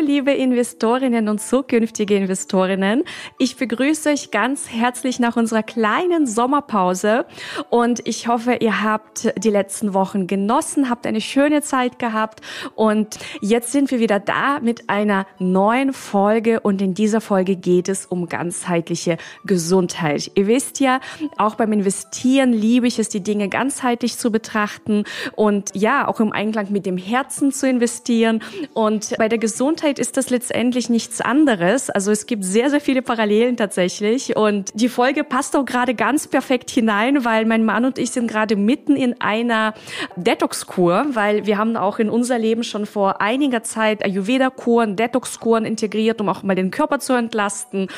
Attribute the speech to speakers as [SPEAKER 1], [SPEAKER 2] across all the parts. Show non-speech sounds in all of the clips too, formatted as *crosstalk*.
[SPEAKER 1] Liebe Investorinnen und zukünftige Investorinnen. Ich begrüße euch ganz herzlich nach unserer kleinen Sommerpause und ich hoffe, ihr habt die letzten Wochen genossen, habt eine schöne Zeit gehabt und jetzt sind wir wieder da mit einer neuen Folge und in dieser Folge geht es um ganzheitliche Gesundheit. Ihr wisst ja, auch beim Investieren liebe ich es, die Dinge ganzheitlich zu betrachten und ja, auch im Einklang mit dem Herzen zu investieren und bei der Gesundheit ist das letztendlich nichts anderes. Also es gibt sehr, sehr viele Parallelen tatsächlich. Und die Folge passt auch gerade ganz perfekt hinein, weil mein Mann und ich sind gerade mitten in einer Detox-Kur, weil wir haben auch in unser Leben schon vor einiger Zeit Ayurveda-Kuren, Detox-Kuren integriert, um auch mal den Körper zu entlasten.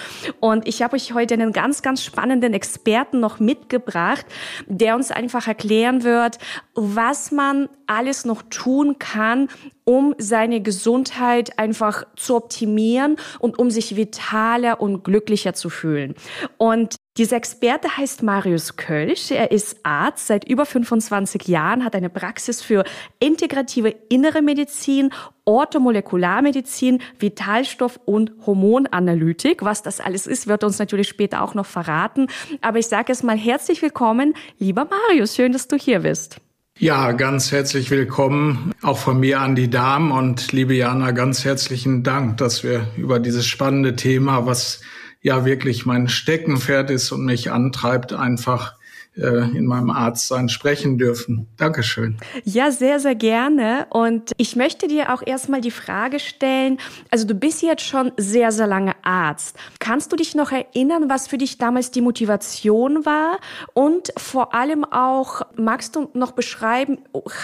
[SPEAKER 1] Und ich habe euch heute einen ganz, ganz spannenden Experten noch mitgebracht, der uns einfach erklären wird, was man alles noch tun kann, um seine Gesundheit einfach zu optimieren und um sich vitaler und glücklicher zu fühlen. Und dieser Experte heißt Marius Kölsch. Er ist Arzt seit über 25 Jahren, hat eine Praxis für integrative innere Medizin, Orthomolekularmedizin, Vitalstoff und Hormonanalytik. Was das alles ist, wird uns natürlich später auch noch verraten. Aber ich sage es mal herzlich willkommen, lieber Marius. Schön, dass du hier bist.
[SPEAKER 2] Ja, ganz herzlich willkommen auch von mir an die Damen. Und liebe Jana, ganz herzlichen Dank, dass wir über dieses spannende Thema, was ja wirklich mein Steckenpferd ist und mich antreibt, einfach in meinem Arztsein sprechen dürfen. Dankeschön.
[SPEAKER 1] Ja, sehr, sehr gerne. Und ich möchte dir auch erstmal die Frage stellen, also du bist jetzt schon sehr, sehr lange Arzt. Kannst du dich noch erinnern, was für dich damals die Motivation war? Und vor allem auch, magst du noch beschreiben,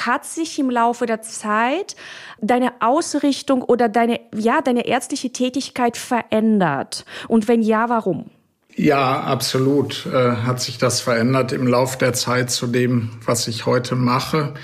[SPEAKER 1] hat sich im Laufe der Zeit deine Ausrichtung oder deine, ja, deine ärztliche Tätigkeit verändert? Und wenn ja, warum?
[SPEAKER 2] Ja, absolut äh, hat sich das verändert im Lauf der Zeit zu dem, was ich heute mache.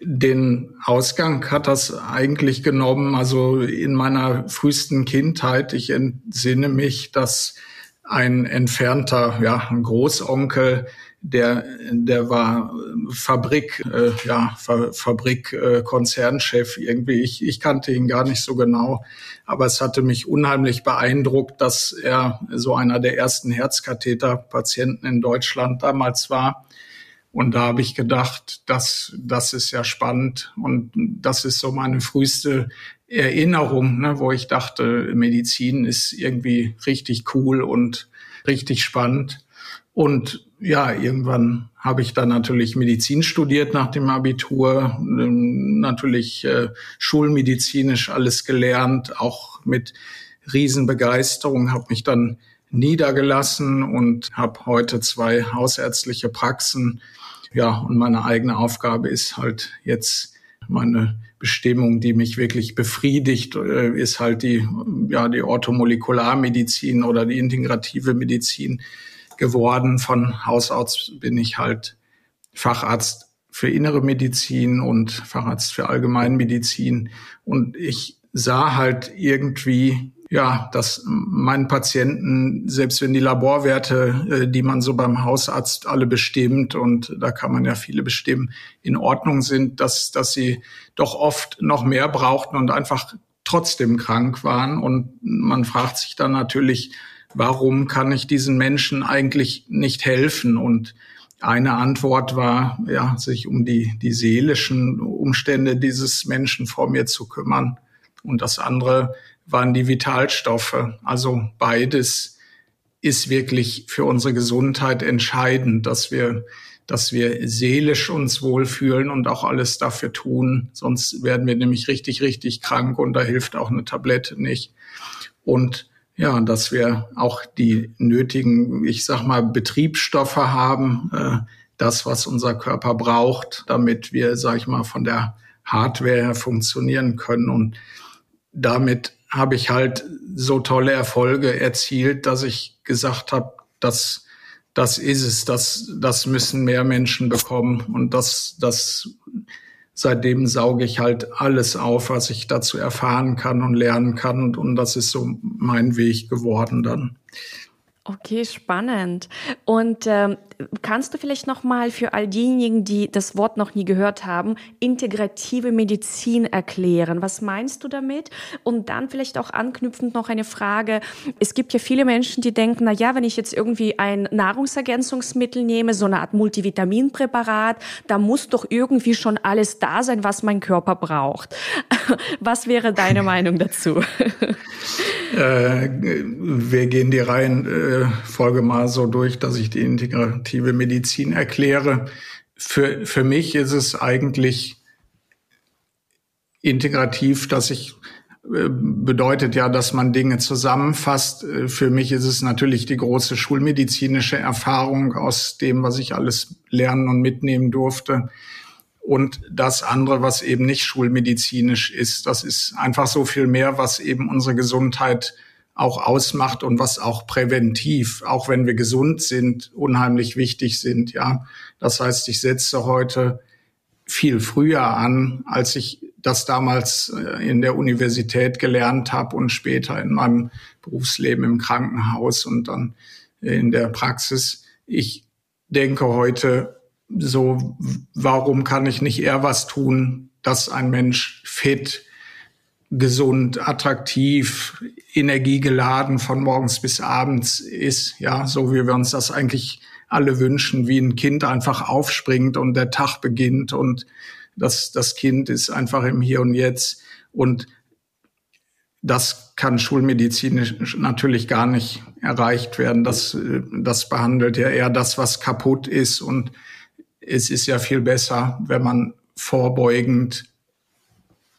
[SPEAKER 2] Den Ausgang hat das eigentlich genommen, also in meiner frühesten Kindheit. Ich entsinne mich, dass ein entfernter, ja, ein Großonkel der, der war Fabrik, äh, ja, Fa Fabrik, äh, Konzernchef irgendwie. Ich, ich kannte ihn gar nicht so genau, aber es hatte mich unheimlich beeindruckt, dass er so einer der ersten Herzkatheterpatienten in Deutschland damals war. Und da habe ich gedacht, das, das ist ja spannend und das ist so meine früheste Erinnerung, ne, wo ich dachte, Medizin ist irgendwie richtig cool und richtig spannend. Und ja, irgendwann habe ich dann natürlich Medizin studiert nach dem Abitur, ähm, natürlich äh, schulmedizinisch alles gelernt, auch mit Riesenbegeisterung, habe mich dann niedergelassen und habe heute zwei hausärztliche Praxen. Ja, und meine eigene Aufgabe ist halt jetzt meine Bestimmung, die mich wirklich befriedigt, äh, ist halt die, ja, die Orthomolekularmedizin oder die integrative Medizin geworden. Von Haus aus bin ich halt Facharzt für innere Medizin und Facharzt für Allgemeinmedizin. Und ich sah halt irgendwie, ja, dass meinen Patienten, selbst wenn die Laborwerte, äh, die man so beim Hausarzt alle bestimmt, und da kann man ja viele bestimmen, in Ordnung sind, dass, dass sie doch oft noch mehr brauchten und einfach trotzdem krank waren. Und man fragt sich dann natürlich, warum kann ich diesen Menschen eigentlich nicht helfen? Und eine Antwort war, ja, sich um die, die seelischen Umstände dieses Menschen vor mir zu kümmern. Und das andere waren die Vitalstoffe. Also beides ist wirklich für unsere Gesundheit entscheidend, dass wir, dass wir seelisch uns wohlfühlen und auch alles dafür tun. Sonst werden wir nämlich richtig, richtig krank und da hilft auch eine Tablette nicht. Und ja, dass wir auch die nötigen, ich sag mal, Betriebsstoffe haben, äh, das, was unser Körper braucht, damit wir, sag ich mal, von der Hardware her funktionieren können. Und damit habe ich halt so tolle Erfolge erzielt, dass ich gesagt habe, das, das ist es, das, das müssen mehr Menschen bekommen und das, das, seitdem sauge ich halt alles auf, was ich dazu erfahren kann und lernen kann und, und das ist so mein Weg geworden dann.
[SPEAKER 1] Okay, spannend. Und ähm, kannst du vielleicht noch mal für all diejenigen, die das Wort noch nie gehört haben, integrative Medizin erklären? Was meinst du damit? Und dann vielleicht auch anknüpfend noch eine Frage. Es gibt ja viele Menschen, die denken, na ja, wenn ich jetzt irgendwie ein Nahrungsergänzungsmittel nehme, so eine Art Multivitaminpräparat, da muss doch irgendwie schon alles da sein, was mein Körper braucht. Was wäre deine Meinung dazu? *laughs*
[SPEAKER 2] Äh, wir gehen die Reihenfolge mal so durch, dass ich die integrative Medizin erkläre. Für, für mich ist es eigentlich integrativ, dass ich äh, bedeutet ja, dass man Dinge zusammenfasst. Für mich ist es natürlich die große schulmedizinische Erfahrung aus dem, was ich alles lernen und mitnehmen durfte und das andere, was eben nicht schulmedizinisch ist. Das ist einfach so viel mehr, was eben unsere Gesundheit auch ausmacht und was auch präventiv, auch wenn wir gesund sind, unheimlich wichtig sind. Ja, das heißt, ich setze heute viel früher an, als ich das damals äh, in der Universität gelernt habe und später in meinem Berufsleben im Krankenhaus und dann in der Praxis. Ich denke heute so, warum kann ich nicht eher was tun, dass ein Mensch fit, gesund, attraktiv, energiegeladen von morgens bis abends ist, ja, so wie wir uns das eigentlich alle wünschen, wie ein Kind einfach aufspringt und der Tag beginnt und das, das Kind ist einfach im Hier und Jetzt und das kann schulmedizinisch natürlich gar nicht erreicht werden. Das, das behandelt ja eher das, was kaputt ist und es ist ja viel besser, wenn man vorbeugend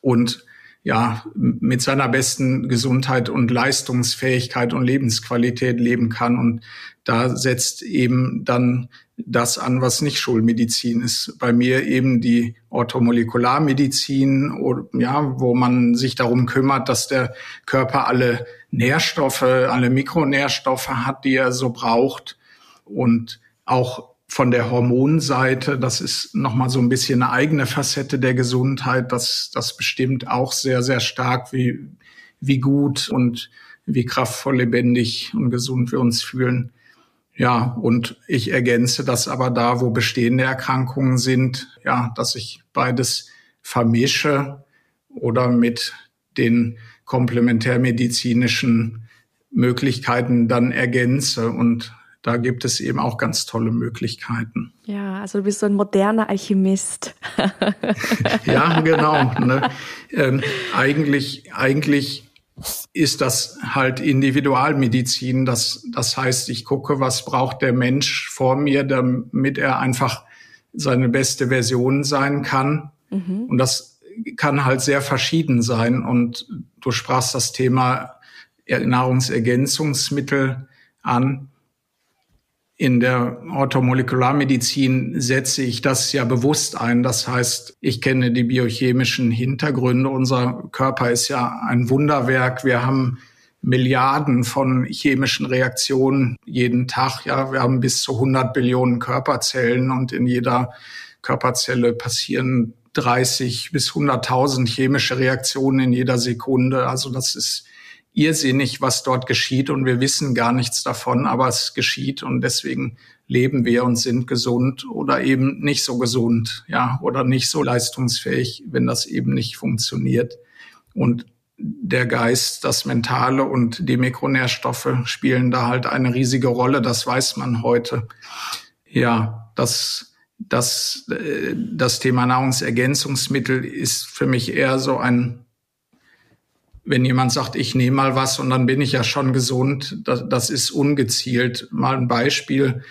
[SPEAKER 2] und ja, mit seiner besten Gesundheit und Leistungsfähigkeit und Lebensqualität leben kann. Und da setzt eben dann das an, was nicht Schulmedizin ist. Bei mir eben die Orthomolekularmedizin, ja, wo man sich darum kümmert, dass der Körper alle Nährstoffe, alle Mikronährstoffe hat, die er so braucht und auch von der Hormonseite, das ist nochmal so ein bisschen eine eigene Facette der Gesundheit. Das, das bestimmt auch sehr, sehr stark, wie, wie gut und wie kraftvoll, lebendig und gesund wir uns fühlen. Ja, und ich ergänze das aber da, wo bestehende Erkrankungen sind, ja, dass ich beides vermische oder mit den komplementärmedizinischen Möglichkeiten dann ergänze und da gibt es eben auch ganz tolle Möglichkeiten.
[SPEAKER 1] Ja, also du bist so ein moderner Alchemist. *laughs*
[SPEAKER 2] ja, genau. Ne? Ähm, eigentlich, eigentlich ist das halt Individualmedizin. Das, das heißt, ich gucke, was braucht der Mensch vor mir, damit er einfach seine beste Version sein kann. Mhm. Und das kann halt sehr verschieden sein. Und du sprachst das Thema Nahrungsergänzungsmittel an in der Orthomolekularmedizin setze ich das ja bewusst ein. Das heißt, ich kenne die biochemischen Hintergründe. Unser Körper ist ja ein Wunderwerk. Wir haben Milliarden von chemischen Reaktionen jeden Tag. Ja, wir haben bis zu 100 Billionen Körperzellen und in jeder Körperzelle passieren 30 bis 100.000 chemische Reaktionen in jeder Sekunde. Also das ist irrsinnig, was dort geschieht und wir wissen gar nichts davon, aber es geschieht und deswegen leben wir und sind gesund oder eben nicht so gesund, ja, oder nicht so leistungsfähig, wenn das eben nicht funktioniert. Und der Geist, das Mentale und die Mikronährstoffe spielen da halt eine riesige Rolle, das weiß man heute. Ja, das, das, äh, das Thema Nahrungsergänzungsmittel ist für mich eher so ein wenn jemand sagt, ich nehme mal was und dann bin ich ja schon gesund, das, das ist ungezielt. Mal ein Beispiel.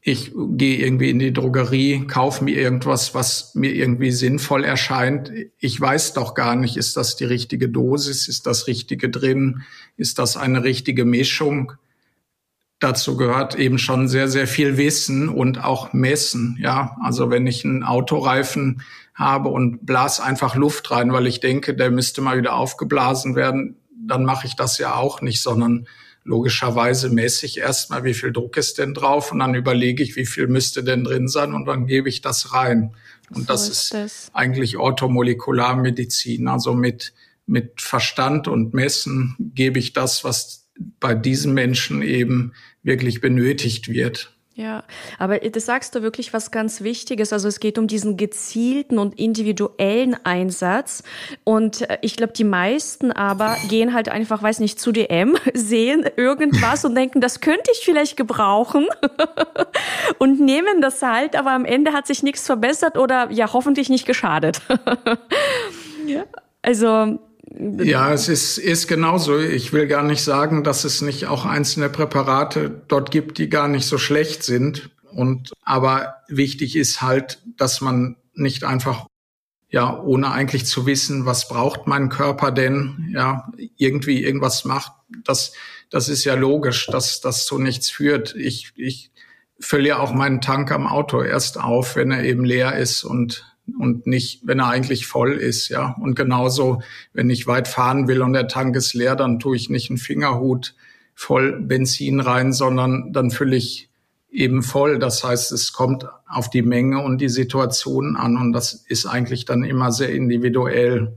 [SPEAKER 2] Ich gehe irgendwie in die Drogerie, kaufe mir irgendwas, was mir irgendwie sinnvoll erscheint. Ich weiß doch gar nicht, ist das die richtige Dosis, ist das Richtige drin, ist das eine richtige Mischung. Dazu gehört eben schon sehr, sehr viel Wissen und auch Messen. Ja, also wenn ich einen Autoreifen habe und blas einfach Luft rein, weil ich denke, der müsste mal wieder aufgeblasen werden, dann mache ich das ja auch nicht, sondern logischerweise messe ich erstmal, wie viel Druck ist denn drauf und dann überlege ich, wie viel müsste denn drin sein und dann gebe ich das rein. Und so das ist, ist eigentlich Orthomolekularmedizin. Also mit, mit Verstand und Messen gebe ich das, was bei diesen Menschen eben wirklich benötigt wird.
[SPEAKER 1] Ja, aber das sagst du wirklich was ganz Wichtiges. Also es geht um diesen gezielten und individuellen Einsatz. Und äh, ich glaube, die meisten aber gehen halt einfach, weiß nicht, zu DM, *laughs* sehen irgendwas und denken, das könnte ich vielleicht gebrauchen *laughs* und nehmen das halt, aber am Ende hat sich nichts verbessert oder ja, hoffentlich nicht geschadet. *laughs* ja. Also
[SPEAKER 2] ja, es ist, ist genauso. Ich will gar nicht sagen, dass es nicht auch einzelne Präparate dort gibt, die gar nicht so schlecht sind. Und, aber wichtig ist halt, dass man nicht einfach, ja, ohne eigentlich zu wissen, was braucht mein Körper denn, ja, irgendwie irgendwas macht. Das, das ist ja logisch, dass das zu nichts führt. Ich, ich fülle ja auch meinen Tank am Auto erst auf, wenn er eben leer ist und und nicht, wenn er eigentlich voll ist, ja. Und genauso, wenn ich weit fahren will und der Tank ist leer, dann tue ich nicht einen Fingerhut voll Benzin rein, sondern dann fülle ich eben voll. Das heißt, es kommt auf die Menge und die Situation an und das ist eigentlich dann immer sehr individuell.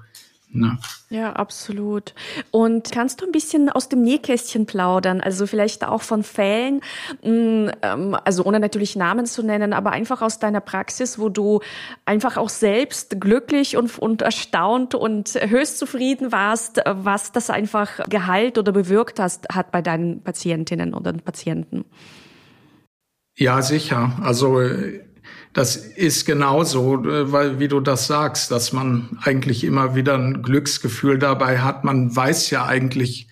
[SPEAKER 1] Ne? Ja, absolut. Und kannst du ein bisschen aus dem Nähkästchen plaudern? Also vielleicht auch von Fällen, mm, ähm, also ohne natürlich Namen zu nennen, aber einfach aus deiner Praxis, wo du einfach auch selbst glücklich und, und erstaunt und höchst zufrieden warst, was das einfach geheilt oder bewirkt hast, hat bei deinen Patientinnen oder Patienten.
[SPEAKER 2] Ja, sicher. Also das ist genauso, äh, weil, wie du das sagst, dass man eigentlich immer wieder ein Glücksgefühl dabei hat. Man weiß ja eigentlich,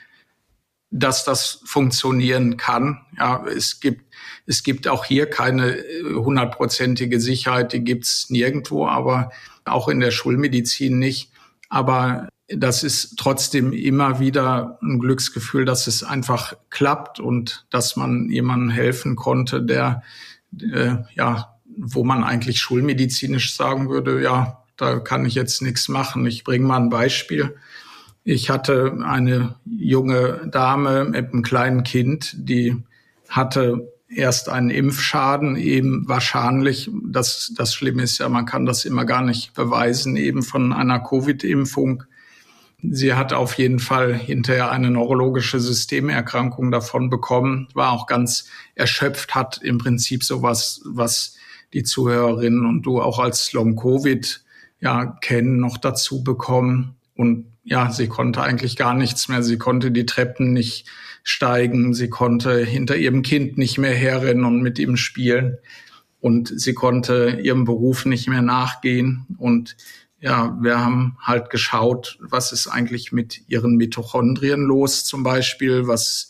[SPEAKER 2] dass das funktionieren kann. Ja, es gibt, es gibt auch hier keine äh, hundertprozentige Sicherheit, die gibt's nirgendwo, aber auch in der Schulmedizin nicht. Aber das ist trotzdem immer wieder ein Glücksgefühl, dass es einfach klappt und dass man jemandem helfen konnte, der äh, ja wo man eigentlich schulmedizinisch sagen würde, ja, da kann ich jetzt nichts machen. Ich bringe mal ein Beispiel. Ich hatte eine junge Dame mit einem kleinen Kind, die hatte erst einen Impfschaden, eben wahrscheinlich, das, das Schlimme ist ja, man kann das immer gar nicht beweisen, eben von einer Covid-Impfung. Sie hat auf jeden Fall hinterher eine neurologische Systemerkrankung davon bekommen, war auch ganz erschöpft, hat im Prinzip sowas, was die Zuhörerinnen und du auch als Long-Covid ja kennen, noch dazu bekommen. Und ja, sie konnte eigentlich gar nichts mehr. Sie konnte die Treppen nicht steigen. Sie konnte hinter ihrem Kind nicht mehr herrennen und mit ihm spielen. Und sie konnte ihrem Beruf nicht mehr nachgehen. Und ja, wir haben halt geschaut, was ist eigentlich mit ihren Mitochondrien los zum Beispiel, was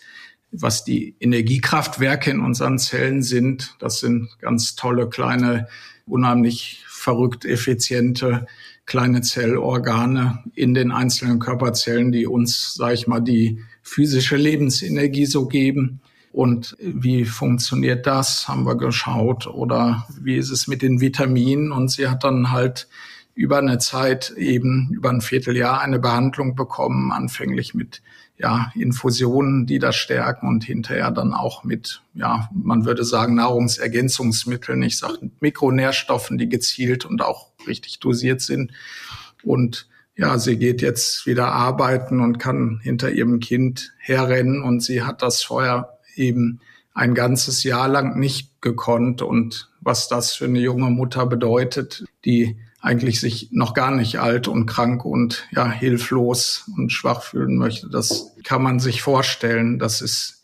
[SPEAKER 2] was die Energiekraftwerke in unseren Zellen sind. Das sind ganz tolle, kleine, unheimlich verrückt effiziente kleine Zellorgane in den einzelnen Körperzellen, die uns, sage ich mal, die physische Lebensenergie so geben. Und wie funktioniert das, haben wir geschaut. Oder wie ist es mit den Vitaminen? Und sie hat dann halt über eine Zeit eben über ein Vierteljahr eine Behandlung bekommen, anfänglich mit ja, Infusionen, die das stärken und hinterher dann auch mit, ja, man würde sagen, Nahrungsergänzungsmitteln, ich sage Mikronährstoffen, die gezielt und auch richtig dosiert sind. Und ja, sie geht jetzt wieder arbeiten und kann hinter ihrem Kind herrennen und sie hat das vorher eben ein ganzes Jahr lang nicht gekonnt und was das für eine junge Mutter bedeutet, die eigentlich sich noch gar nicht alt und krank und ja hilflos und schwach fühlen möchte. Das kann man sich vorstellen. Das ist,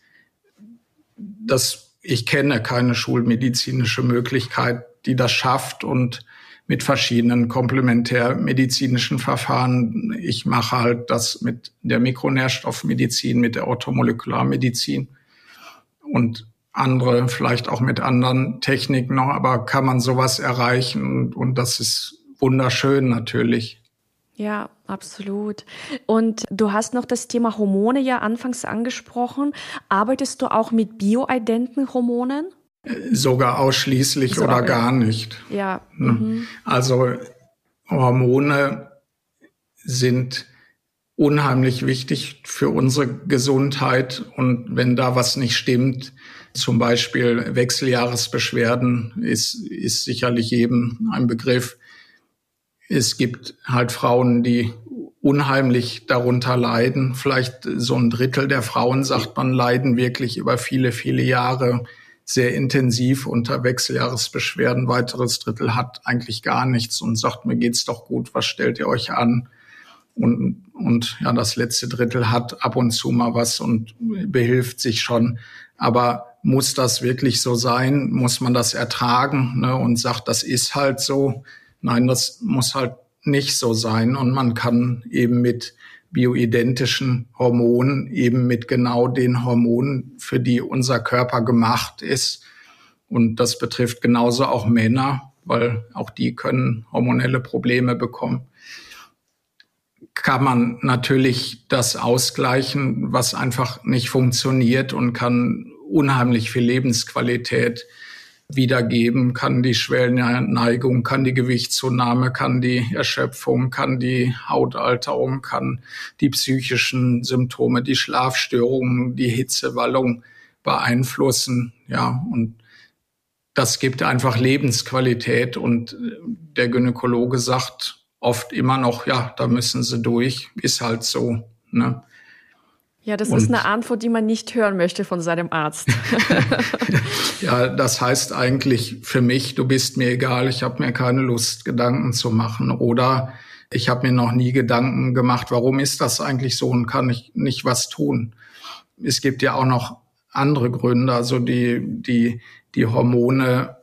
[SPEAKER 2] das, ich kenne keine schulmedizinische Möglichkeit, die das schafft und mit verschiedenen komplementärmedizinischen Verfahren. Ich mache halt das mit der Mikronährstoffmedizin, mit der Orthomolekularmedizin und andere vielleicht auch mit anderen Techniken noch, aber kann man sowas erreichen und das ist wunderschön natürlich.
[SPEAKER 1] Ja, absolut. Und du hast noch das Thema Hormone ja anfangs angesprochen. Arbeitest du auch mit bioidenten Hormonen?
[SPEAKER 2] Sogar ausschließlich Sogar, oder gar nicht.
[SPEAKER 1] Ja. Mhm.
[SPEAKER 2] Also Hormone sind unheimlich wichtig für unsere Gesundheit. Und wenn da was nicht stimmt, zum Beispiel Wechseljahresbeschwerden ist, ist sicherlich jedem ein Begriff. Es gibt halt Frauen, die unheimlich darunter leiden. Vielleicht so ein Drittel der Frauen, sagt man, leiden wirklich über viele, viele Jahre sehr intensiv unter Wechseljahresbeschwerden. Weiteres Drittel hat eigentlich gar nichts und sagt, mir geht's doch gut, was stellt ihr euch an? Und, und ja, das letzte Drittel hat ab und zu mal was und behilft sich schon. Aber muss das wirklich so sein? Muss man das ertragen ne? und sagt, das ist halt so? Nein, das muss halt nicht so sein. Und man kann eben mit bioidentischen Hormonen, eben mit genau den Hormonen, für die unser Körper gemacht ist. Und das betrifft genauso auch Männer, weil auch die können hormonelle Probleme bekommen. Kann man natürlich das ausgleichen, was einfach nicht funktioniert und kann unheimlich viel Lebensqualität wiedergeben, kann die Schwellenneigung, kann die Gewichtszunahme, kann die Erschöpfung, kann die Hautalterung, kann die psychischen Symptome, die Schlafstörungen, die Hitzewallung beeinflussen. Ja, und das gibt einfach Lebensqualität und der Gynäkologe sagt oft immer noch, ja, da müssen sie durch, ist halt so. Ne?
[SPEAKER 1] Ja, das und, ist eine Antwort, die man nicht hören möchte von seinem Arzt. *laughs*
[SPEAKER 2] ja, das heißt eigentlich für mich, du bist mir egal, ich habe mir keine Lust, Gedanken zu machen. Oder ich habe mir noch nie Gedanken gemacht, warum ist das eigentlich so und kann ich nicht was tun. Es gibt ja auch noch andere Gründe, also die, die, die Hormone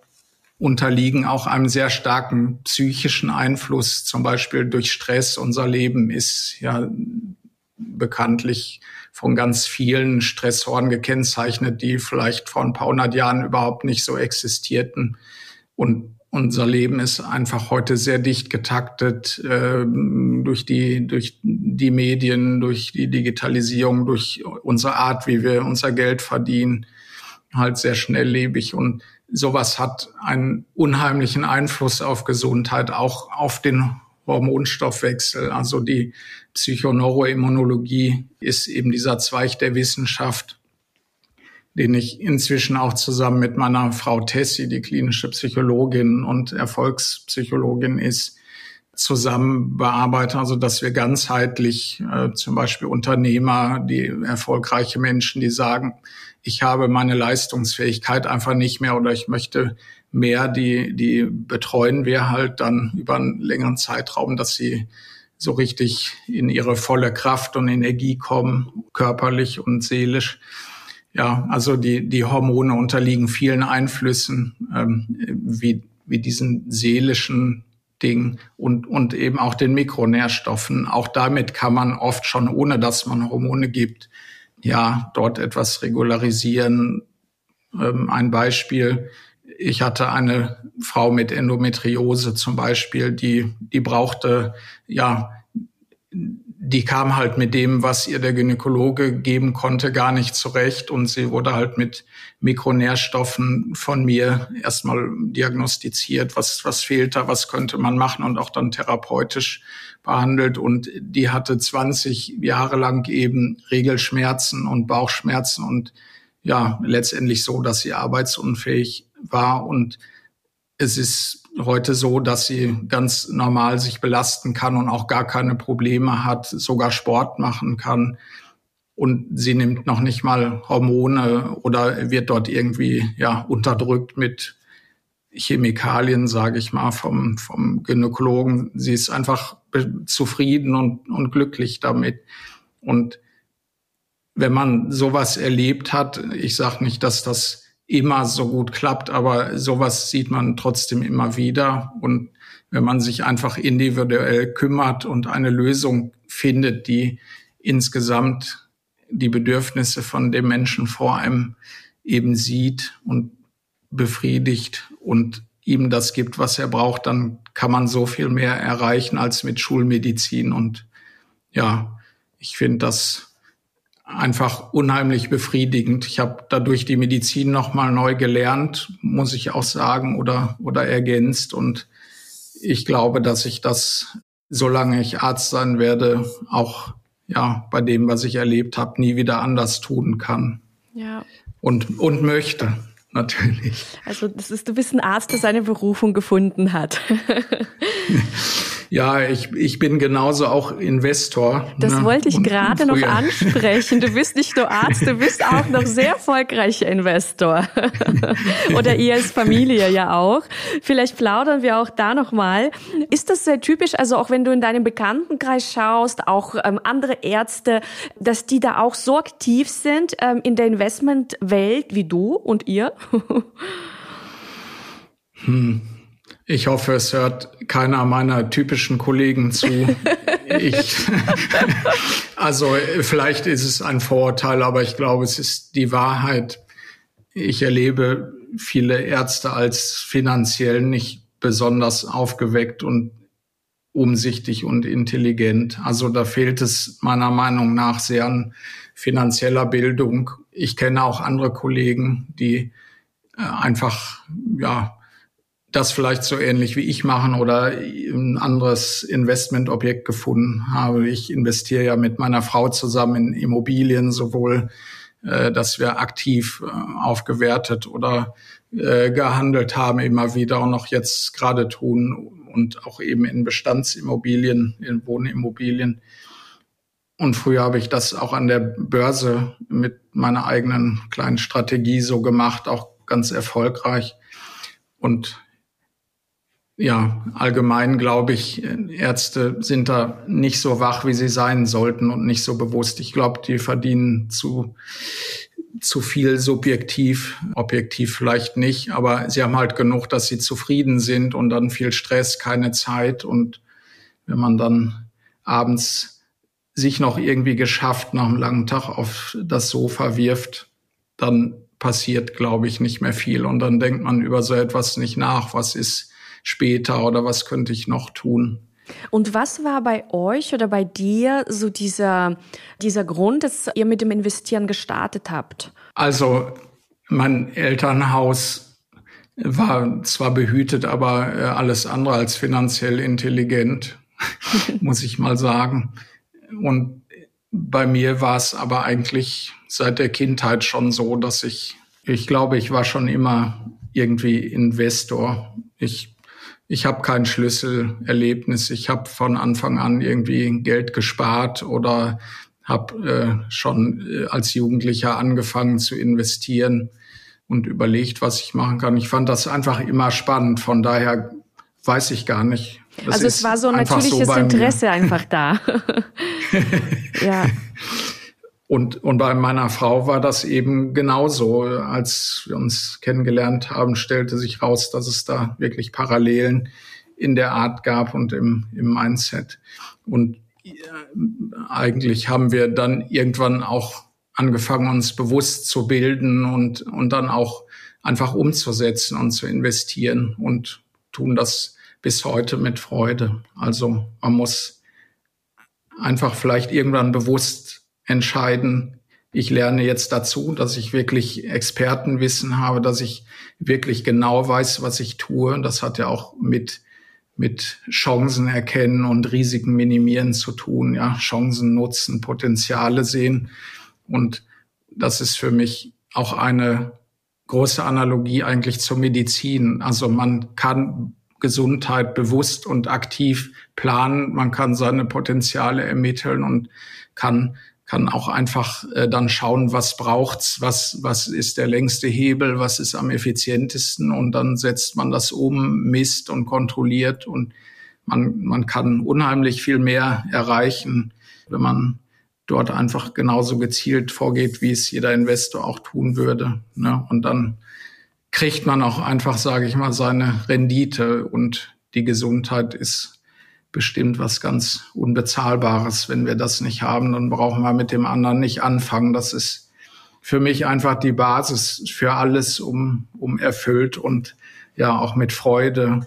[SPEAKER 2] unterliegen auch einem sehr starken psychischen Einfluss, zum Beispiel durch Stress. Unser Leben ist ja bekanntlich von ganz vielen Stressoren gekennzeichnet, die vielleicht vor ein paar hundert Jahren überhaupt nicht so existierten. Und unser Leben ist einfach heute sehr dicht getaktet äh, durch die durch die Medien, durch die Digitalisierung, durch unsere Art, wie wir unser Geld verdienen, halt sehr schnelllebig und sowas hat einen unheimlichen Einfluss auf Gesundheit, auch auf den Hormonstoffwechsel. Also die Psychoneuroimmunologie ist eben dieser Zweig der Wissenschaft, den ich inzwischen auch zusammen mit meiner Frau Tessie, die klinische Psychologin und Erfolgspsychologin ist, zusammen bearbeiten, also dass wir ganzheitlich äh, zum Beispiel Unternehmer, die erfolgreiche Menschen, die sagen, ich habe meine Leistungsfähigkeit einfach nicht mehr oder ich möchte mehr, die, die betreuen wir halt dann über einen längeren Zeitraum, dass sie so richtig in ihre volle Kraft und Energie kommen, körperlich und seelisch. Ja, also die, die Hormone unterliegen vielen Einflüssen, ähm, wie, wie diesen seelischen Ding und, und eben auch den Mikronährstoffen. Auch damit kann man oft schon, ohne dass man Hormone gibt, ja, dort etwas regularisieren. Ähm, ein Beispiel, ich hatte eine Frau mit Endometriose zum Beispiel, die, die brauchte, ja, die kam halt mit dem, was ihr der Gynäkologe geben konnte, gar nicht zurecht. Und sie wurde halt mit Mikronährstoffen von mir erstmal diagnostiziert, was, was fehlt da, was könnte man machen und auch dann therapeutisch behandelt. Und die hatte 20 Jahre lang eben Regelschmerzen und Bauchschmerzen und ja, letztendlich so, dass sie arbeitsunfähig war. Und es ist heute so, dass sie ganz normal sich belasten kann und auch gar keine Probleme hat, sogar Sport machen kann. Und sie nimmt noch nicht mal Hormone oder wird dort irgendwie ja unterdrückt mit Chemikalien, sage ich mal, vom, vom Gynäkologen. Sie ist einfach zufrieden und, und glücklich damit. Und wenn man sowas erlebt hat, ich sage nicht, dass das immer so gut klappt, aber sowas sieht man trotzdem immer wieder. Und wenn man sich einfach individuell kümmert und eine Lösung findet, die insgesamt die Bedürfnisse von dem Menschen vor einem eben sieht und befriedigt und ihm das gibt, was er braucht, dann kann man so viel mehr erreichen als mit Schulmedizin. Und ja, ich finde das einfach unheimlich befriedigend. Ich habe dadurch die Medizin noch mal neu gelernt, muss ich auch sagen, oder oder ergänzt und ich glaube, dass ich das, solange ich Arzt sein werde, auch ja bei dem, was ich erlebt habe, nie wieder anders tun kann. Ja. Und, und möchte natürlich.
[SPEAKER 1] Also das ist, du bist ein Arzt, der seine Berufung gefunden hat. *laughs*
[SPEAKER 2] Ja, ich, ich bin genauso auch Investor.
[SPEAKER 1] Das ne? wollte ich gerade noch ansprechen. Du bist nicht nur Arzt, du bist auch noch *laughs* sehr erfolgreicher Investor. *laughs* Oder ihr als Familie ja auch. Vielleicht plaudern wir auch da nochmal. Ist das sehr typisch, also auch wenn du in deinem Bekanntenkreis schaust, auch ähm, andere Ärzte, dass die da auch so aktiv sind ähm, in der Investmentwelt wie du und ihr? *laughs*
[SPEAKER 2] hm. Ich hoffe, es hört keiner meiner typischen Kollegen zu. *laughs* ich, *laughs* also vielleicht ist es ein Vorurteil, aber ich glaube, es ist die Wahrheit. Ich erlebe viele Ärzte als finanziell nicht besonders aufgeweckt und umsichtig und intelligent. Also da fehlt es meiner Meinung nach sehr an finanzieller Bildung. Ich kenne auch andere Kollegen, die äh, einfach, ja, das vielleicht so ähnlich wie ich machen oder ein anderes Investmentobjekt gefunden habe. Ich investiere ja mit meiner Frau zusammen in Immobilien, sowohl äh, dass wir aktiv äh, aufgewertet oder äh, gehandelt haben, immer wieder und auch jetzt gerade tun und auch eben in Bestandsimmobilien, in Wohnimmobilien. Und früher habe ich das auch an der Börse mit meiner eigenen kleinen Strategie so gemacht, auch ganz erfolgreich. Und ja, allgemein glaube ich, Ärzte sind da nicht so wach, wie sie sein sollten und nicht so bewusst. Ich glaube, die verdienen zu, zu viel subjektiv, objektiv vielleicht nicht, aber sie haben halt genug, dass sie zufrieden sind und dann viel Stress, keine Zeit. Und wenn man dann abends sich noch irgendwie geschafft nach einem langen Tag auf das Sofa wirft, dann passiert, glaube ich, nicht mehr viel. Und dann denkt man über so etwas nicht nach. Was ist später oder was könnte ich noch tun.
[SPEAKER 1] Und was war bei euch oder bei dir so dieser, dieser Grund, dass ihr mit dem Investieren gestartet habt?
[SPEAKER 2] Also mein Elternhaus war zwar behütet, aber äh, alles andere als finanziell intelligent, *laughs* muss ich mal sagen. Und bei mir war es aber eigentlich seit der Kindheit schon so, dass ich, ich glaube, ich war schon immer irgendwie Investor. Ich ich habe kein Schlüsselerlebnis. Ich habe von Anfang an irgendwie Geld gespart oder habe äh, schon äh, als Jugendlicher angefangen zu investieren und überlegt, was ich machen kann. Ich fand das einfach immer spannend. Von daher weiß ich gar nicht.
[SPEAKER 1] Das also es war so ein natürliches so Interesse einfach da. *laughs*
[SPEAKER 2] ja. *laughs* Und, und bei meiner Frau war das eben genauso. Als wir uns kennengelernt haben, stellte sich raus, dass es da wirklich Parallelen in der Art gab und im, im Mindset. Und äh, eigentlich haben wir dann irgendwann auch angefangen, uns bewusst zu bilden und, und dann auch einfach umzusetzen und zu investieren und tun das bis heute mit Freude. Also man muss einfach vielleicht irgendwann bewusst entscheiden, ich lerne jetzt dazu, dass ich wirklich Expertenwissen habe, dass ich wirklich genau weiß, was ich tue. Das hat ja auch mit, mit Chancen erkennen und Risiken minimieren zu tun, ja, Chancen nutzen, Potenziale sehen. Und das ist für mich auch eine große Analogie eigentlich zur Medizin. Also man kann Gesundheit bewusst und aktiv planen, man kann seine Potenziale ermitteln und kann kann auch einfach äh, dann schauen, was braucht's, was, was ist der längste Hebel, was ist am effizientesten und dann setzt man das um, misst und kontrolliert und man, man kann unheimlich viel mehr erreichen, wenn man dort einfach genauso gezielt vorgeht, wie es jeder Investor auch tun würde. Ne? Und dann kriegt man auch einfach, sage ich mal, seine Rendite und die Gesundheit ist bestimmt was ganz Unbezahlbares. Wenn wir das nicht haben, dann brauchen wir mit dem anderen nicht anfangen. Das ist für mich einfach die Basis für alles, um, um erfüllt und ja auch mit Freude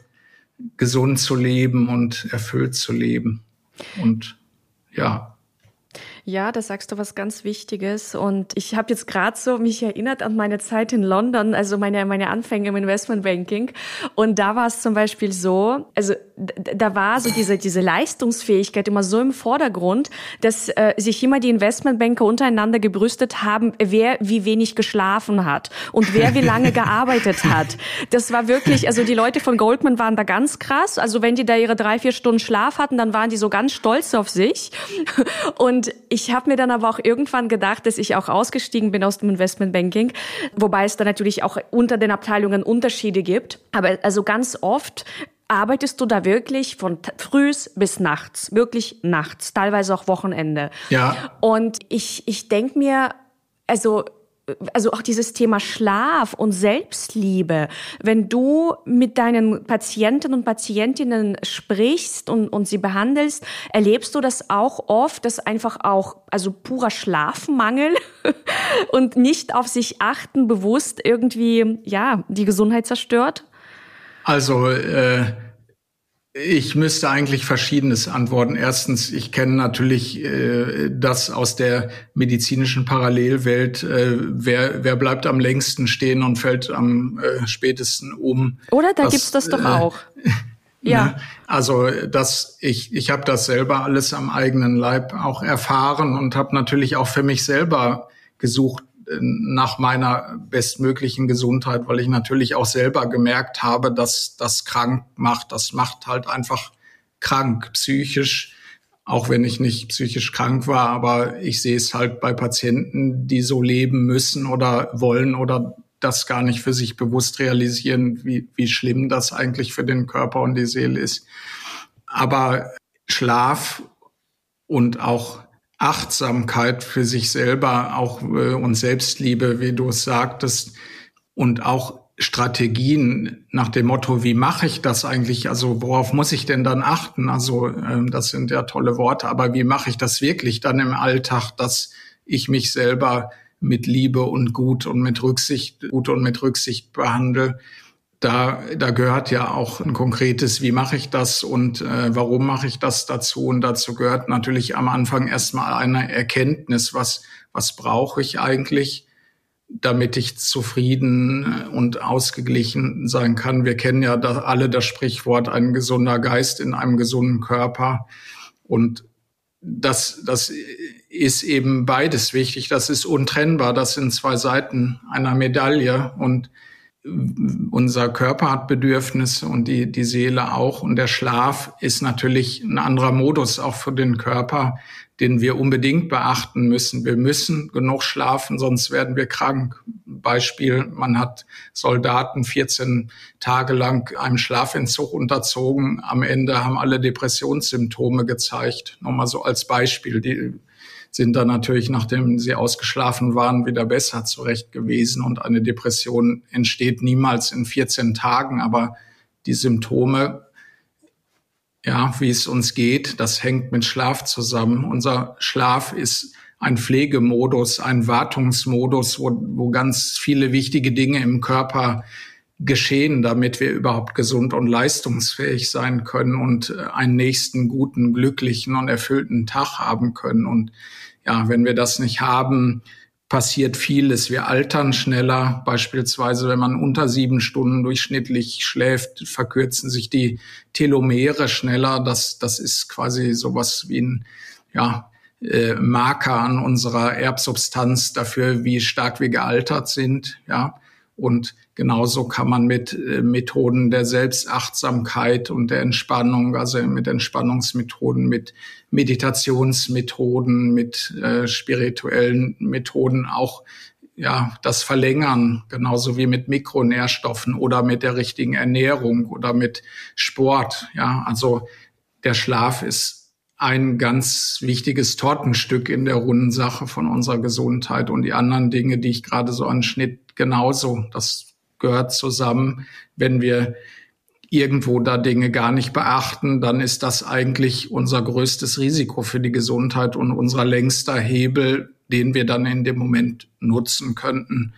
[SPEAKER 2] gesund zu leben und erfüllt zu leben. Und ja.
[SPEAKER 1] Ja, da sagst du was ganz Wichtiges. Und ich habe jetzt gerade so mich erinnert an meine Zeit in London, also meine, meine Anfänge im Investmentbanking. Und da war es zum Beispiel so, also da war so diese, diese Leistungsfähigkeit immer so im Vordergrund, dass äh, sich immer die Investmentbanker untereinander gebrüstet haben, wer wie wenig geschlafen hat und wer wie lange *laughs* gearbeitet hat. Das war wirklich, also die Leute von Goldman waren da ganz krass. Also wenn die da ihre drei, vier Stunden Schlaf hatten, dann waren die so ganz stolz auf sich. *laughs* Und ich habe mir dann aber auch irgendwann gedacht, dass ich auch ausgestiegen bin aus dem Investmentbanking, wobei es da natürlich auch unter den Abteilungen Unterschiede gibt. Aber also ganz oft arbeitest du da wirklich von frühs bis nachts, wirklich nachts, teilweise auch Wochenende.
[SPEAKER 2] Ja.
[SPEAKER 1] Und ich, ich denk mir, also also auch dieses Thema Schlaf und Selbstliebe, wenn du mit deinen Patienten und Patientinnen sprichst und, und sie behandelst, erlebst du das auch oft, dass einfach auch, also purer Schlafmangel *laughs* und nicht auf sich achten bewusst irgendwie, ja, die Gesundheit zerstört?
[SPEAKER 2] Also, äh ich müsste eigentlich Verschiedenes antworten. Erstens, ich kenne natürlich äh, das aus der medizinischen Parallelwelt. Äh, wer, wer bleibt am längsten stehen und fällt am äh, spätesten um?
[SPEAKER 1] Oder da das, gibt's das doch äh, auch. *laughs*
[SPEAKER 2] ja. Ne? Also das, ich, ich habe das selber alles am eigenen Leib auch erfahren und habe natürlich auch für mich selber gesucht, nach meiner bestmöglichen Gesundheit, weil ich natürlich auch selber gemerkt habe, dass das krank macht. Das macht halt einfach krank, psychisch, auch wenn ich nicht psychisch krank war, aber ich sehe es halt bei Patienten, die so leben müssen oder wollen oder das gar nicht für sich bewusst realisieren, wie, wie schlimm das eigentlich für den Körper und die Seele ist. Aber Schlaf und auch Achtsamkeit für sich selber, auch äh, und Selbstliebe, wie du es sagtest, und auch Strategien nach dem Motto, wie mache ich das eigentlich? Also worauf muss ich denn dann achten? Also ähm, das sind ja tolle Worte, aber wie mache ich das wirklich dann im Alltag, dass ich mich selber mit Liebe und gut und mit Rücksicht, gut und mit Rücksicht behandle? Da, da gehört ja auch ein konkretes, wie mache ich das und äh, warum mache ich das dazu? Und dazu gehört natürlich am Anfang erstmal eine Erkenntnis, was, was brauche ich eigentlich, damit ich zufrieden und ausgeglichen sein kann. Wir kennen ja da alle das Sprichwort, ein gesunder Geist in einem gesunden Körper. Und das, das ist eben beides wichtig. Das ist untrennbar. Das sind zwei Seiten einer Medaille. Und unser Körper hat Bedürfnisse und die, die Seele auch. Und der Schlaf ist natürlich ein anderer Modus auch für den Körper, den wir unbedingt beachten müssen. Wir müssen genug schlafen, sonst werden wir krank. Beispiel, man hat Soldaten 14 Tage lang einem Schlafentzug unterzogen. Am Ende haben alle Depressionssymptome gezeigt. Nochmal so als Beispiel. Die sind dann natürlich, nachdem sie ausgeschlafen waren, wieder besser zurecht gewesen. Und eine Depression entsteht niemals in 14 Tagen, aber die Symptome, ja, wie es uns geht, das hängt mit Schlaf zusammen. Unser Schlaf ist ein Pflegemodus, ein Wartungsmodus, wo, wo ganz viele wichtige Dinge im Körper geschehen, damit wir überhaupt gesund und leistungsfähig sein können und äh, einen nächsten guten, glücklichen und erfüllten Tag haben können. Und ja, wenn wir das nicht haben, passiert vieles. Wir altern schneller. Beispielsweise, wenn man unter sieben Stunden durchschnittlich schläft, verkürzen sich die Telomere schneller. Das, das ist quasi sowas wie ein, ja, äh, Marker an unserer Erbsubstanz dafür, wie stark wir gealtert sind, ja. Und genauso kann man mit äh, Methoden der Selbstachtsamkeit und der Entspannung, also mit Entspannungsmethoden, mit Meditationsmethoden, mit äh, spirituellen Methoden auch ja, das verlängern, genauso wie mit Mikronährstoffen oder mit der richtigen Ernährung oder mit Sport. Ja, also der Schlaf ist ein ganz wichtiges Tortenstück in der runden Sache von unserer Gesundheit und die anderen Dinge, die ich gerade so anschnitt, genauso. Das gehört zusammen. Wenn wir irgendwo da Dinge gar nicht beachten, dann ist das eigentlich unser größtes Risiko für die Gesundheit und unser längster Hebel, den wir dann in dem Moment nutzen könnten,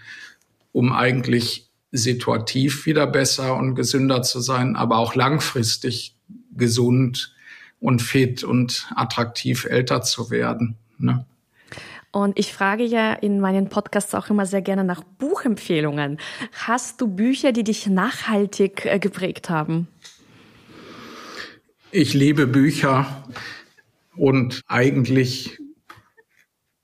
[SPEAKER 2] um eigentlich situativ wieder besser und gesünder zu sein, aber auch langfristig gesund und fit und attraktiv älter zu werden. Ne?
[SPEAKER 1] Und ich frage ja in meinen Podcasts auch immer sehr gerne nach Buchempfehlungen. Hast du Bücher, die dich nachhaltig äh, geprägt haben?
[SPEAKER 2] Ich liebe Bücher und eigentlich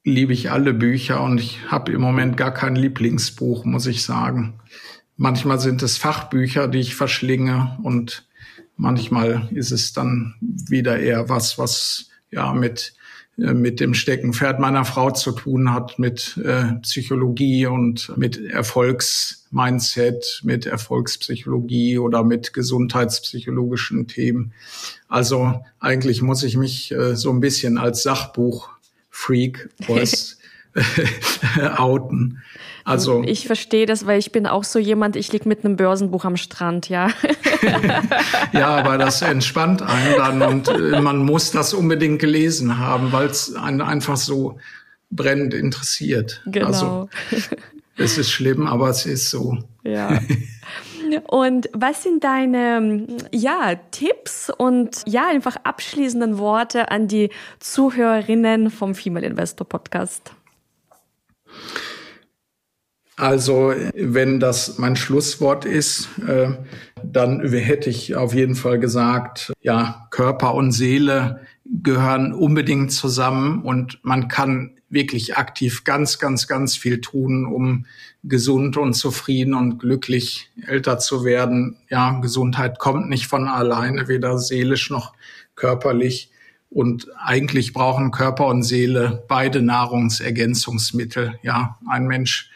[SPEAKER 2] liebe ich alle Bücher und ich habe im Moment gar kein Lieblingsbuch, muss ich sagen. Manchmal sind es Fachbücher, die ich verschlinge und manchmal ist es dann wieder eher was, was ja mit mit dem Steckenpferd meiner Frau zu tun hat, mit äh, Psychologie und mit Erfolgsmindset, mit Erfolgspsychologie oder mit gesundheitspsychologischen Themen. Also eigentlich muss ich mich äh, so ein bisschen als Sachbuch-Freak *laughs* outen.
[SPEAKER 1] Also ich verstehe das, weil ich bin auch so jemand, ich lieg mit einem Börsenbuch am Strand, ja. *laughs*
[SPEAKER 2] ja, aber das entspannt einen dann und äh, man muss das unbedingt gelesen haben, weil es einen einfach so brennend interessiert.
[SPEAKER 1] Genau. Also *laughs*
[SPEAKER 2] es ist schlimm, aber es ist so.
[SPEAKER 1] Ja. *laughs* Und was sind deine ja, Tipps und ja, einfach abschließenden Worte an die Zuhörerinnen vom Female Investor Podcast?
[SPEAKER 2] Also wenn das mein Schlusswort ist, äh, dann hätte ich auf jeden Fall gesagt, ja, Körper und Seele gehören unbedingt zusammen und man kann wirklich aktiv ganz, ganz, ganz viel tun, um gesund und zufrieden und glücklich älter zu werden. Ja, Gesundheit kommt nicht von alleine, weder seelisch noch körperlich. Und eigentlich brauchen Körper und Seele beide Nahrungsergänzungsmittel. Ja, ein Mensch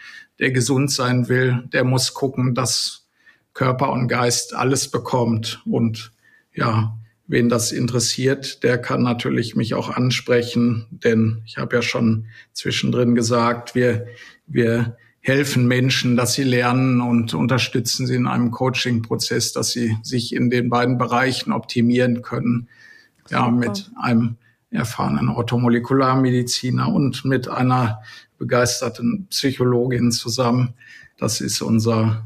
[SPEAKER 2] der gesund sein will, der muss gucken, dass Körper und Geist alles bekommt. Und ja, wen das interessiert, der kann natürlich mich auch ansprechen, denn ich habe ja schon zwischendrin gesagt, wir, wir helfen Menschen, dass sie lernen und unterstützen sie in einem Coaching-Prozess, dass sie sich in den beiden Bereichen optimieren können. Ja, mit einem erfahrenen Orthomolekularmediziner und mit einer begeisterten Psychologin zusammen. Das ist unser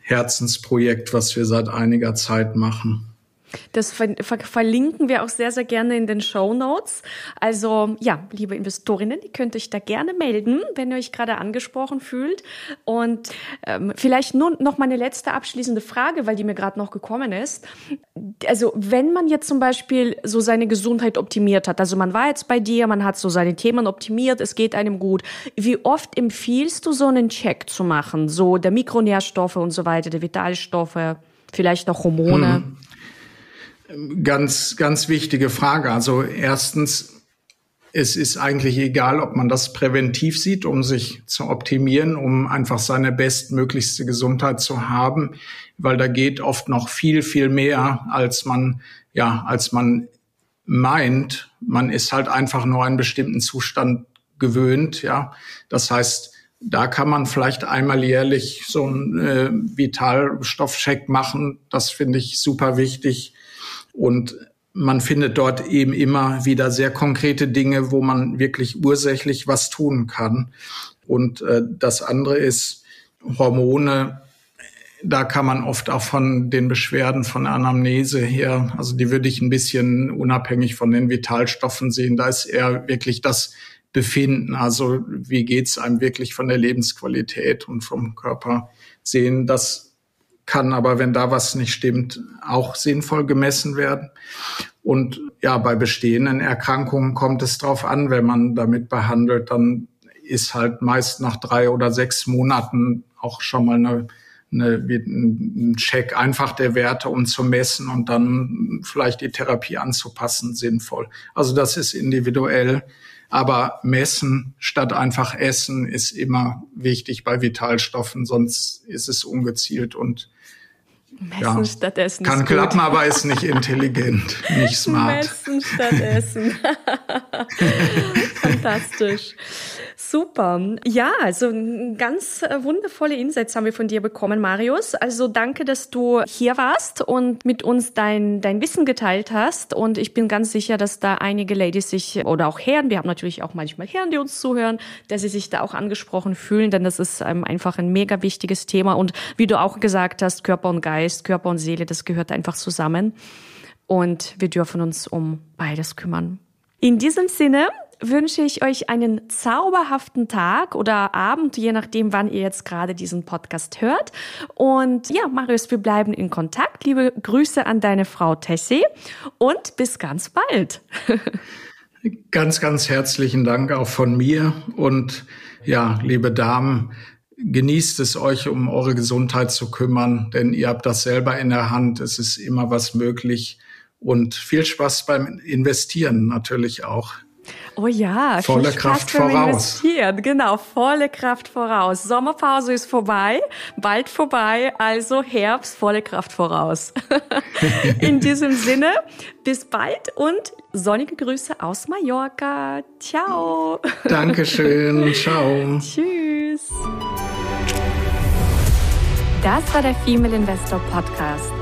[SPEAKER 2] Herzensprojekt, was wir seit einiger Zeit machen.
[SPEAKER 1] Das ver ver verlinken wir auch sehr, sehr gerne in den Show Notes. Also ja, liebe Investorinnen, ihr könnt euch da gerne melden, wenn ihr euch gerade angesprochen fühlt. Und ähm, vielleicht nur noch meine letzte abschließende Frage, weil die mir gerade noch gekommen ist. Also wenn man jetzt zum Beispiel so seine Gesundheit optimiert hat, also man war jetzt bei dir, man hat so seine Themen optimiert, es geht einem gut. Wie oft empfiehlst du so einen Check zu machen? So der Mikronährstoffe und so weiter, der Vitalstoffe, vielleicht noch Hormone?
[SPEAKER 2] Ganz, ganz wichtige Frage. Also erstens, es ist eigentlich egal, ob man das präventiv sieht, um sich zu optimieren, um einfach seine bestmöglichste Gesundheit zu haben, weil da geht oft noch viel, viel mehr, als man, ja, als man meint. Man ist halt einfach nur einen bestimmten Zustand gewöhnt, ja. Das heißt, da kann man vielleicht einmal jährlich so einen äh, Vitalstoffcheck machen. Das finde ich super wichtig und man findet dort eben immer wieder sehr konkrete Dinge, wo man wirklich ursächlich was tun kann. Und äh, das andere ist Hormone. Da kann man oft auch von den Beschwerden von Anamnese her, also die würde ich ein bisschen unabhängig von den Vitalstoffen sehen. Da ist eher wirklich das Befinden, also wie geht's einem wirklich von der Lebensqualität und vom Körper sehen. Das kann aber, wenn da was nicht stimmt, auch sinnvoll gemessen werden. Und ja, bei bestehenden Erkrankungen kommt es darauf an, wenn man damit behandelt, dann ist halt meist nach drei oder sechs Monaten auch schon mal eine, eine, ein Check einfach der Werte, um zu messen und dann vielleicht die Therapie anzupassen, sinnvoll. Also das ist individuell. Aber messen statt einfach essen ist immer wichtig bei Vitalstoffen, sonst ist es ungezielt und
[SPEAKER 1] Messen ja, statt Essen.
[SPEAKER 2] Kann klappen, gut. aber ist nicht intelligent, nicht smart.
[SPEAKER 1] Messen statt Essen. *laughs* Fantastisch. Super. Ja, also ganz äh, wundervolle Insights haben wir von dir bekommen, Marius. Also danke, dass du hier warst und mit uns dein, dein Wissen geteilt hast. Und ich bin ganz sicher, dass da einige Ladies sich oder auch Herren, wir haben natürlich auch manchmal Herren, die uns zuhören, dass sie sich da auch angesprochen fühlen, denn das ist ähm, einfach ein mega wichtiges Thema. Und wie du auch gesagt hast, Körper und Geist, Körper und Seele, das gehört einfach zusammen. Und wir dürfen uns um beides kümmern. In diesem Sinne wünsche ich euch einen zauberhaften Tag oder Abend, je nachdem, wann ihr jetzt gerade diesen Podcast hört. Und ja, Marius, wir bleiben in Kontakt. Liebe Grüße an deine Frau Tessie und bis ganz bald. *laughs*
[SPEAKER 2] ganz, ganz herzlichen Dank auch von mir und ja, liebe Damen, genießt es euch, um eure Gesundheit zu kümmern, denn ihr habt das selber in der Hand. Es ist immer was möglich und viel Spaß beim Investieren natürlich auch.
[SPEAKER 1] Oh ja,
[SPEAKER 2] volle Kraft voraus.
[SPEAKER 1] Investieren. Genau, volle Kraft voraus. Sommerpause ist vorbei, bald vorbei, also Herbst, volle Kraft voraus. *laughs* In diesem Sinne, bis bald und sonnige Grüße aus Mallorca. Ciao.
[SPEAKER 2] Dankeschön. *laughs* Ciao.
[SPEAKER 1] Tschüss. Das war der Female Investor Podcast.